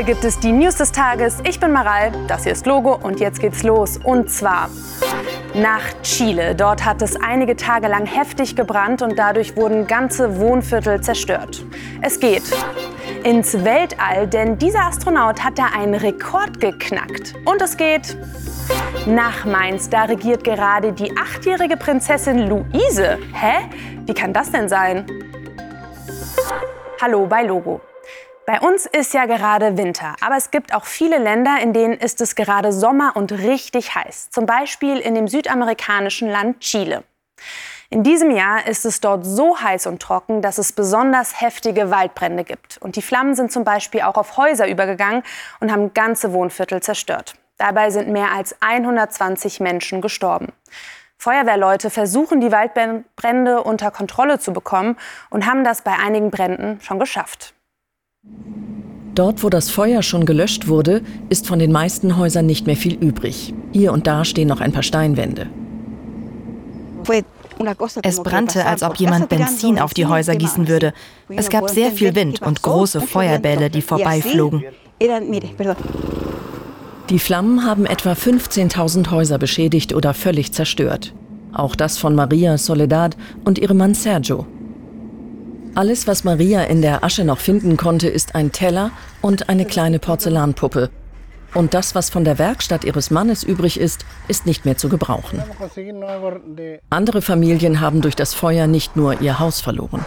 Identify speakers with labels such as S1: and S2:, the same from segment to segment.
S1: Hier gibt es die News des Tages. Ich bin Maral, das hier ist Logo und jetzt geht's los. Und zwar nach Chile. Dort hat es einige Tage lang heftig gebrannt und dadurch wurden ganze Wohnviertel zerstört. Es geht ins Weltall, denn dieser Astronaut hat da einen Rekord geknackt. Und es geht nach Mainz. Da regiert gerade die achtjährige Prinzessin Luise. Hä? Wie kann das denn sein? Hallo bei Logo. Bei uns ist ja gerade Winter, aber es gibt auch viele Länder, in denen ist es gerade Sommer und richtig heiß. Zum Beispiel in dem südamerikanischen Land Chile. In diesem Jahr ist es dort so heiß und trocken, dass es besonders heftige Waldbrände gibt. Und die Flammen sind zum Beispiel auch auf Häuser übergegangen und haben ganze Wohnviertel zerstört. Dabei sind mehr als 120 Menschen gestorben. Feuerwehrleute versuchen, die Waldbrände unter Kontrolle zu bekommen und haben das bei einigen Bränden schon geschafft.
S2: Dort, wo das Feuer schon gelöscht wurde, ist von den meisten Häusern nicht mehr viel übrig. Hier und da stehen noch ein paar Steinwände.
S3: Es brannte, als ob jemand Benzin auf die Häuser gießen würde. Es gab sehr viel Wind und große Feuerbälle, die vorbeiflogen.
S2: Die Flammen haben etwa 15.000 Häuser beschädigt oder völlig zerstört. Auch das von Maria Soledad und ihrem Mann Sergio. Alles, was Maria in der Asche noch finden konnte, ist ein Teller und eine kleine Porzellanpuppe. Und das, was von der Werkstatt ihres Mannes übrig ist, ist nicht mehr zu gebrauchen. Andere Familien haben durch das Feuer nicht nur ihr Haus verloren.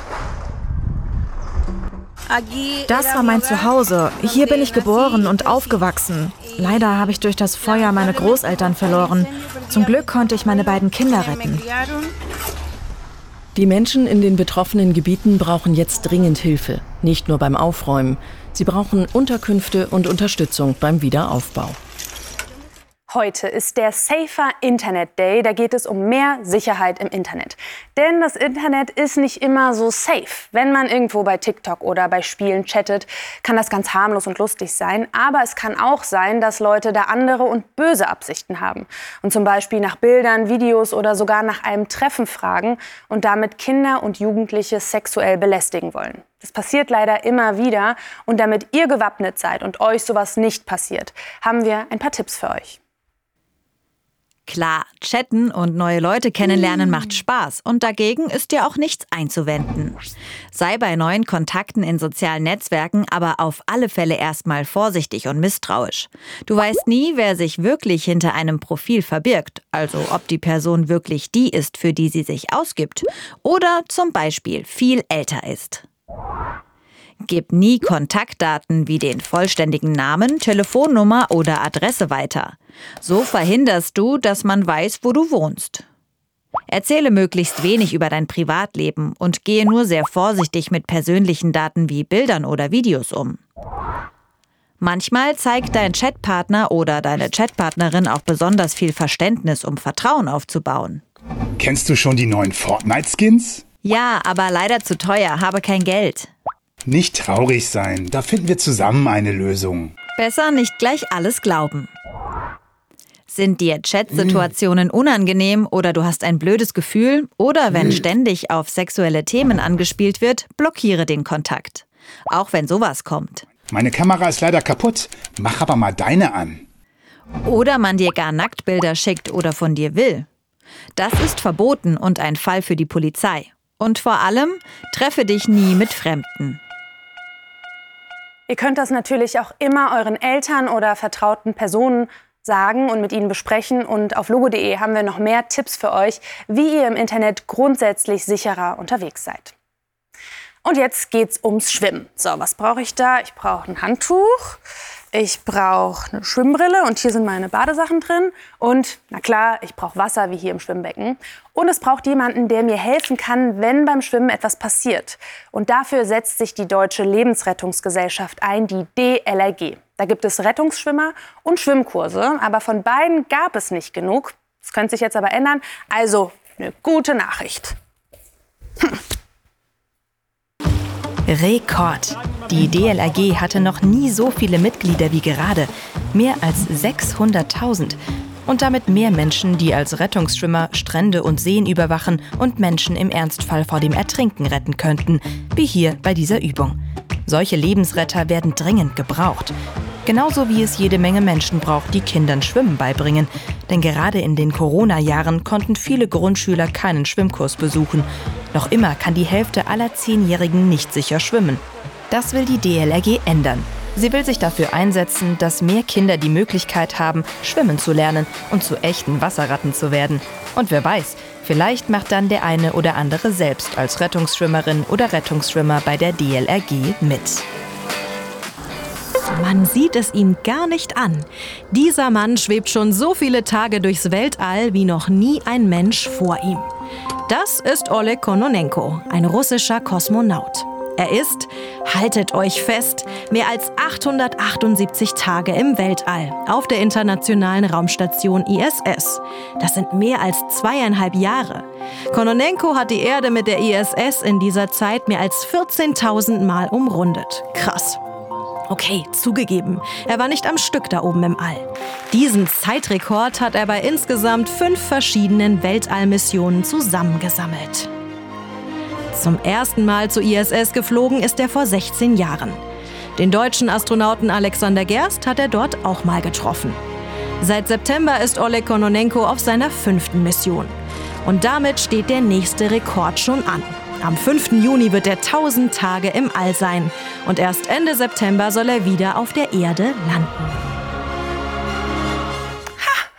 S3: Das war mein Zuhause. Hier bin ich geboren und aufgewachsen. Leider habe ich durch das Feuer meine Großeltern verloren. Zum Glück konnte ich meine beiden Kinder retten.
S2: Die Menschen in den betroffenen Gebieten brauchen jetzt dringend Hilfe, nicht nur beim Aufräumen. Sie brauchen Unterkünfte und Unterstützung beim Wiederaufbau.
S1: Heute ist der Safer Internet Day. Da geht es um mehr Sicherheit im Internet. Denn das Internet ist nicht immer so safe. Wenn man irgendwo bei TikTok oder bei Spielen chattet, kann das ganz harmlos und lustig sein. Aber es kann auch sein, dass Leute da andere und böse Absichten haben. Und zum Beispiel nach Bildern, Videos oder sogar nach einem Treffen fragen und damit Kinder und Jugendliche sexuell belästigen wollen. Das passiert leider immer wieder. Und damit ihr gewappnet seid und euch sowas nicht passiert, haben wir ein paar Tipps für euch.
S3: Klar, chatten und neue Leute kennenlernen macht Spaß und dagegen ist ja auch nichts einzuwenden. Sei bei neuen Kontakten in sozialen Netzwerken aber auf alle Fälle erstmal vorsichtig und misstrauisch. Du weißt nie, wer sich wirklich hinter einem Profil verbirgt, also ob die Person wirklich die ist, für die sie sich ausgibt oder zum Beispiel viel älter ist. Gib nie Kontaktdaten wie den vollständigen Namen, Telefonnummer oder Adresse weiter. So verhinderst du, dass man weiß, wo du wohnst. Erzähle möglichst wenig über dein Privatleben und gehe nur sehr vorsichtig mit persönlichen Daten wie Bildern oder Videos um. Manchmal zeigt dein Chatpartner oder deine Chatpartnerin auch besonders viel Verständnis, um Vertrauen aufzubauen.
S4: Kennst du schon die neuen Fortnite-Skins?
S3: Ja, aber leider zu teuer, habe kein Geld.
S4: Nicht traurig sein, da finden wir zusammen eine Lösung.
S3: Besser nicht gleich alles glauben. Sind dir Chat-Situationen unangenehm oder du hast ein blödes Gefühl oder wenn ständig auf sexuelle Themen angespielt wird, blockiere den Kontakt. Auch wenn sowas kommt.
S4: Meine Kamera ist leider kaputt. Mach aber mal deine an.
S3: Oder man dir gar Nacktbilder schickt oder von dir will. Das ist verboten und ein Fall für die Polizei. Und vor allem, treffe dich nie mit Fremden.
S1: Ihr könnt das natürlich auch immer euren Eltern oder vertrauten Personen sagen und mit ihnen besprechen. Und auf logo.de haben wir noch mehr Tipps für euch, wie ihr im Internet grundsätzlich sicherer unterwegs seid. Und jetzt geht's ums Schwimmen. So, was brauche ich da? Ich brauche ein Handtuch. Ich brauche eine Schwimmbrille und hier sind meine Badesachen drin. Und na klar, ich brauche Wasser wie hier im Schwimmbecken. Und es braucht jemanden, der mir helfen kann, wenn beim Schwimmen etwas passiert. Und dafür setzt sich die Deutsche Lebensrettungsgesellschaft ein, die DLRG. Da gibt es Rettungsschwimmer und Schwimmkurse, aber von beiden gab es nicht genug. Das könnte sich jetzt aber ändern. Also eine gute Nachricht.
S3: Hm. Rekord. Die DLRG hatte noch nie so viele Mitglieder wie gerade. Mehr als 600.000. Und damit mehr Menschen, die als Rettungsschwimmer Strände und Seen überwachen und Menschen im Ernstfall vor dem Ertrinken retten könnten, wie hier bei dieser Übung. Solche Lebensretter werden dringend gebraucht.
S5: Genauso wie es jede Menge Menschen braucht, die Kindern Schwimmen beibringen. Denn gerade in den Corona-Jahren konnten viele Grundschüler keinen Schwimmkurs besuchen. Noch immer kann die Hälfte aller Zehnjährigen nicht sicher schwimmen. Das will die DLRG ändern. Sie will sich dafür einsetzen, dass mehr Kinder die Möglichkeit haben, schwimmen zu lernen und zu echten Wasserratten zu werden. Und wer weiß, vielleicht macht dann der eine oder andere selbst als Rettungsschwimmerin oder Rettungsschwimmer bei der DLRG mit.
S6: Man sieht es ihm gar nicht an. Dieser Mann schwebt schon so viele Tage durchs Weltall wie noch nie ein Mensch vor ihm. Das ist Oleg Kononenko, ein russischer Kosmonaut. Er ist, haltet euch fest, mehr als 878 Tage im Weltall auf der internationalen Raumstation ISS. Das sind mehr als zweieinhalb Jahre. Kononenko hat die Erde mit der ISS in dieser Zeit mehr als 14.000 Mal umrundet. Krass. Okay, zugegeben, er war nicht am Stück da oben im All. Diesen Zeitrekord hat er bei insgesamt fünf verschiedenen Weltallmissionen zusammengesammelt. Zum ersten Mal zur ISS geflogen ist er vor 16 Jahren. Den deutschen Astronauten Alexander Gerst hat er dort auch mal getroffen. Seit September ist Oleg Kononenko auf seiner fünften Mission. Und damit steht der nächste Rekord schon an. Am 5. Juni wird er 1000 Tage im All sein und erst Ende September soll er wieder auf der Erde landen.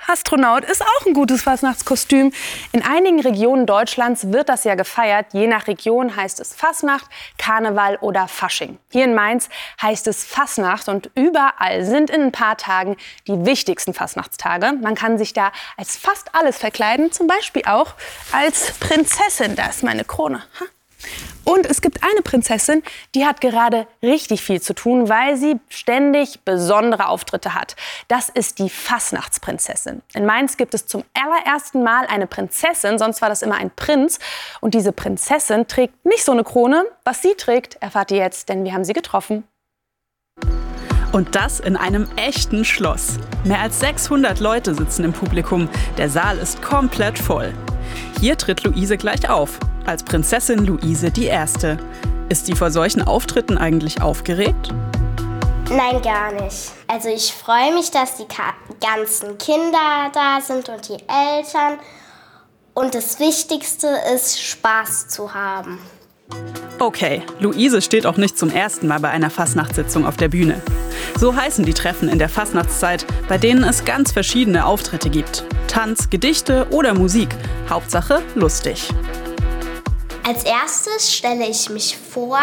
S1: Astronaut ist auch ein gutes Fastnachtskostüm. In einigen Regionen Deutschlands wird das ja gefeiert. Je nach Region heißt es Fasnacht, Karneval oder Fasching. Hier in Mainz heißt es Fasnacht und überall sind in ein paar Tagen die wichtigsten Fasnachtstage. Man kann sich da als fast alles verkleiden, zum Beispiel auch als Prinzessin. Da ist meine Krone. Und es gibt eine Prinzessin, die hat gerade richtig viel zu tun, weil sie ständig besondere Auftritte hat. Das ist die Fasnachtsprinzessin. In Mainz gibt es zum allerersten Mal eine Prinzessin, sonst war das immer ein Prinz. Und diese Prinzessin trägt nicht so eine Krone. Was sie trägt, erfahrt ihr jetzt, denn wir haben sie getroffen.
S7: Und das in einem echten Schloss. Mehr als 600 Leute sitzen im Publikum. Der Saal ist komplett voll. Hier tritt Luise gleich auf als Prinzessin Luise I. Ist sie vor solchen Auftritten eigentlich aufgeregt?
S8: Nein, gar nicht. Also ich freue mich, dass die ganzen Kinder da sind und die Eltern. Und das Wichtigste ist, Spaß zu haben.
S7: Okay, Luise steht auch nicht zum ersten Mal bei einer Fastnachtssitzung auf der Bühne. So heißen die Treffen in der Fastnachtszeit, bei denen es ganz verschiedene Auftritte gibt. Tanz, Gedichte oder Musik. Hauptsache lustig.
S8: Als erstes stelle ich mich vor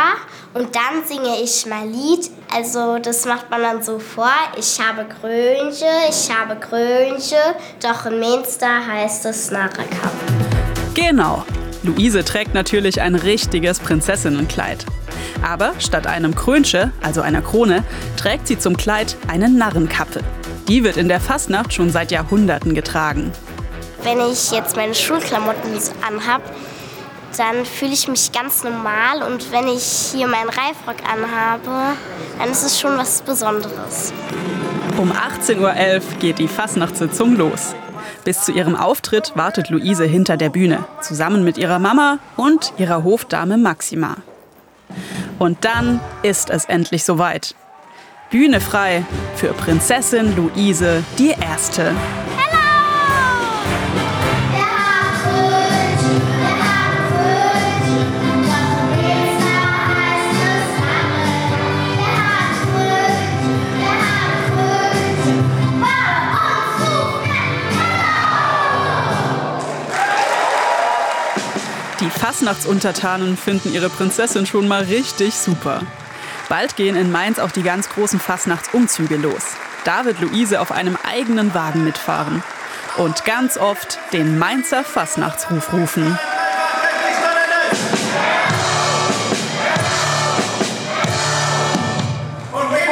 S8: und dann singe ich mein Lied. Also das macht man dann so vor. Ich habe Krönche, ich habe Krönche, doch in Münster heißt es Narrekap.
S7: Genau. Luise trägt natürlich ein richtiges Prinzessinnenkleid. Aber statt einem Krönche, also einer Krone, trägt sie zum Kleid eine Narrenkappe. Die wird in der Fastnacht schon seit Jahrhunderten getragen.
S8: Wenn ich jetzt meine Schulklamotten anhab, dann fühle ich mich ganz normal und wenn ich hier meinen Reifrock anhabe, dann ist es schon was Besonderes.
S7: Um 18.11 Uhr geht die Fastnachtssitzung los. Bis zu ihrem Auftritt wartet Luise hinter der Bühne, zusammen mit ihrer Mama und ihrer Hofdame Maxima. Und dann ist es endlich soweit. Bühne frei für Prinzessin Luise die Erste. Fasnachtsuntertanen finden ihre Prinzessin schon mal richtig super. Bald gehen in Mainz auch die ganz großen Fasnachtsumzüge los. Da wird Luise auf einem eigenen Wagen mitfahren. Und ganz oft den Mainzer Fasnachtsruf rufen.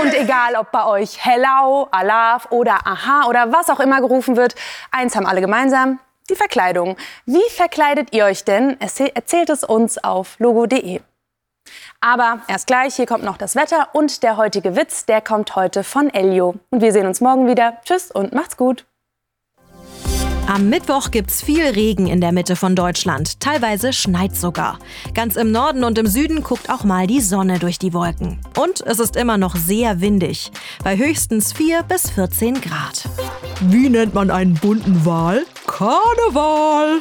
S1: Und egal, ob bei euch Hello, Alaf oder Aha oder was auch immer gerufen wird, eins haben alle gemeinsam, die Verkleidung. Wie verkleidet ihr euch denn? Erzählt es uns auf logo.de. Aber erst gleich, hier kommt noch das Wetter und der heutige Witz, der kommt heute von Elio. Und wir sehen uns morgen wieder. Tschüss und macht's gut.
S6: Am Mittwoch gibt's viel Regen in der Mitte von Deutschland. Teilweise schneit sogar. Ganz im Norden und im Süden guckt auch mal die Sonne durch die Wolken. Und es ist immer noch sehr windig. Bei höchstens 4 bis 14 Grad.
S9: Wie nennt man einen bunten Wal? Karneval!